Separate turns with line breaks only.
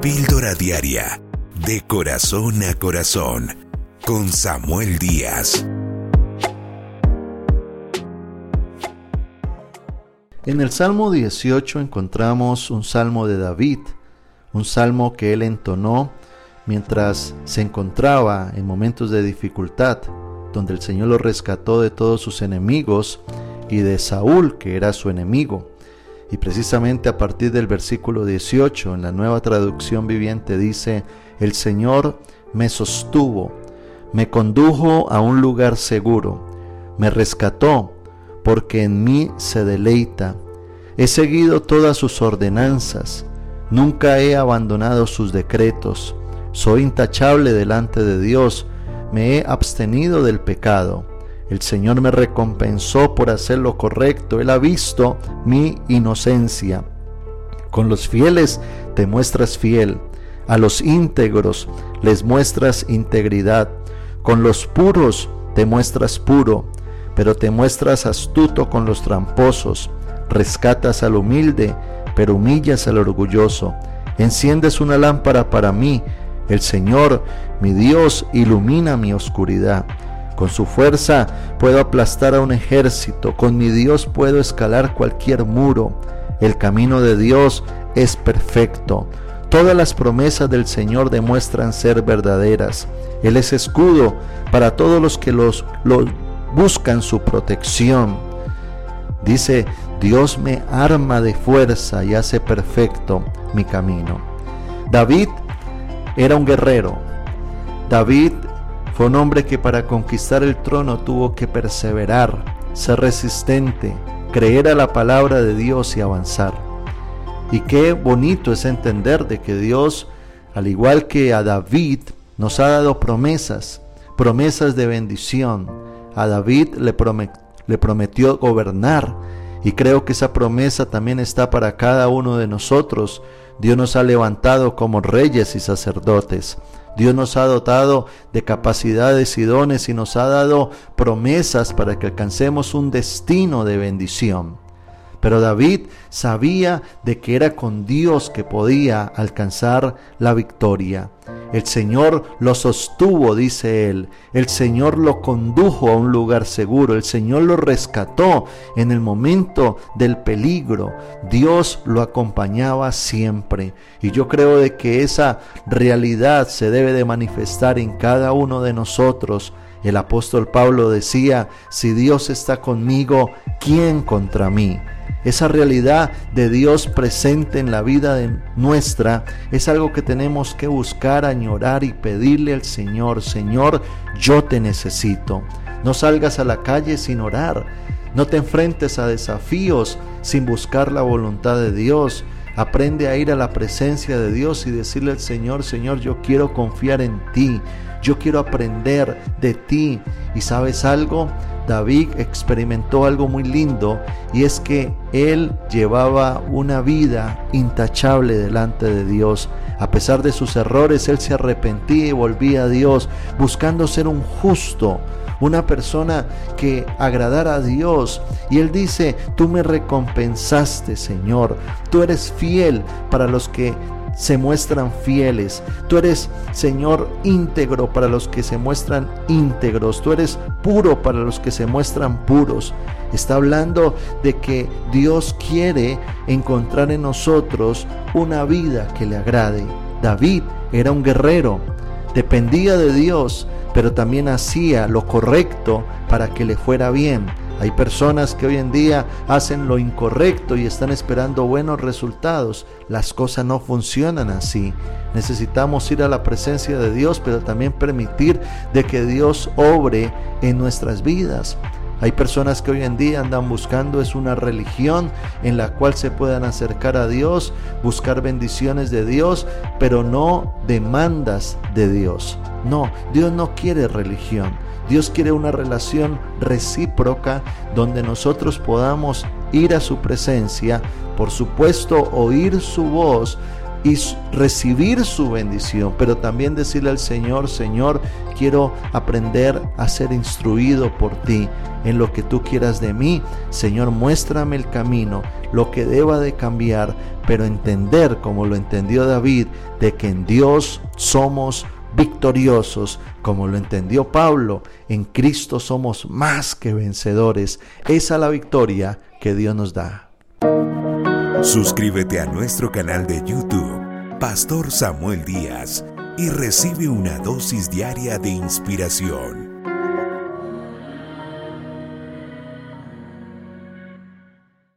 Píldora Diaria, de corazón a corazón, con Samuel Díaz.
En el Salmo 18 encontramos un salmo de David, un salmo que él entonó mientras se encontraba en momentos de dificultad, donde el Señor lo rescató de todos sus enemigos y de Saúl, que era su enemigo. Y precisamente a partir del versículo 18 en la nueva traducción viviente dice, el Señor me sostuvo, me condujo a un lugar seguro, me rescató, porque en mí se deleita. He seguido todas sus ordenanzas, nunca he abandonado sus decretos, soy intachable delante de Dios, me he abstenido del pecado el Señor me recompensó por hacer lo correcto. Él ha visto mi inocencia. Con los fieles te muestras fiel. A los íntegros les muestras integridad. Con los puros te muestras puro. Pero te muestras astuto con los tramposos. Rescatas al humilde, pero humillas al orgulloso. Enciendes una lámpara para mí. El Señor, mi Dios, ilumina mi oscuridad. Con su fuerza puedo aplastar a un ejército, con mi Dios puedo escalar cualquier muro. El camino de Dios es perfecto. Todas las promesas del Señor demuestran ser verdaderas. Él es escudo para todos los que los, buscan su protección. Dice, Dios me arma de fuerza y hace perfecto mi camino. David era un guerrero. David fue un hombre que para conquistar el trono tuvo que perseverar, ser resistente, creer a la palabra de Dios y avanzar. Y qué bonito es entender de que Dios, al igual que a David, nos ha dado promesas, promesas de bendición. A David le, le prometió gobernar y creo que esa promesa también está para cada uno de nosotros. Dios nos ha levantado como reyes y sacerdotes. Dios nos ha dotado de capacidades y dones y nos ha dado promesas para que alcancemos un destino de bendición. Pero David sabía de que era con Dios que podía alcanzar la victoria. El Señor lo sostuvo, dice él. El Señor lo condujo a un lugar seguro. El Señor lo rescató en el momento del peligro. Dios lo acompañaba siempre. Y yo creo de que esa realidad se debe de manifestar en cada uno de nosotros. El apóstol Pablo decía, si Dios está conmigo, ¿quién contra mí? Esa realidad de Dios presente en la vida nuestra es algo que tenemos que buscar, añorar y pedirle al Señor, Señor, yo te necesito. No salgas a la calle sin orar. No te enfrentes a desafíos sin buscar la voluntad de Dios. Aprende a ir a la presencia de Dios y decirle al Señor, Señor, yo quiero confiar en ti. Yo quiero aprender de ti. ¿Y sabes algo? David experimentó algo muy lindo y es que él llevaba una vida intachable delante de Dios. A pesar de sus errores, él se arrepentía y volvía a Dios, buscando ser un justo, una persona que agradara a Dios. Y él dice, tú me recompensaste, Señor. Tú eres fiel para los que se muestran fieles. Tú eres, Señor, íntegro para los que se muestran íntegros. Tú eres puro para los que se muestran puros. Está hablando de que Dios quiere encontrar en nosotros una vida que le agrade. David era un guerrero, dependía de Dios, pero también hacía lo correcto para que le fuera bien. Hay personas que hoy en día hacen lo incorrecto y están esperando buenos resultados. Las cosas no funcionan así. Necesitamos ir a la presencia de Dios, pero también permitir de que Dios obre en nuestras vidas. Hay personas que hoy en día andan buscando es una religión en la cual se puedan acercar a Dios, buscar bendiciones de Dios, pero no demandas de Dios. No, Dios no quiere religión. Dios quiere una relación recíproca donde nosotros podamos ir a su presencia, por supuesto oír su voz y recibir su bendición, pero también decirle al Señor, Señor, quiero aprender a ser instruido por ti en lo que tú quieras de mí. Señor, muéstrame el camino. lo que deba de cambiar, pero entender como lo entendió David, de que en Dios somos victoriosos, como lo entendió Pablo, en Cristo somos más que vencedores. Esa es la victoria que Dios nos da.
Suscríbete a nuestro canal de YouTube, Pastor Samuel Díaz, y recibe una dosis diaria de inspiración.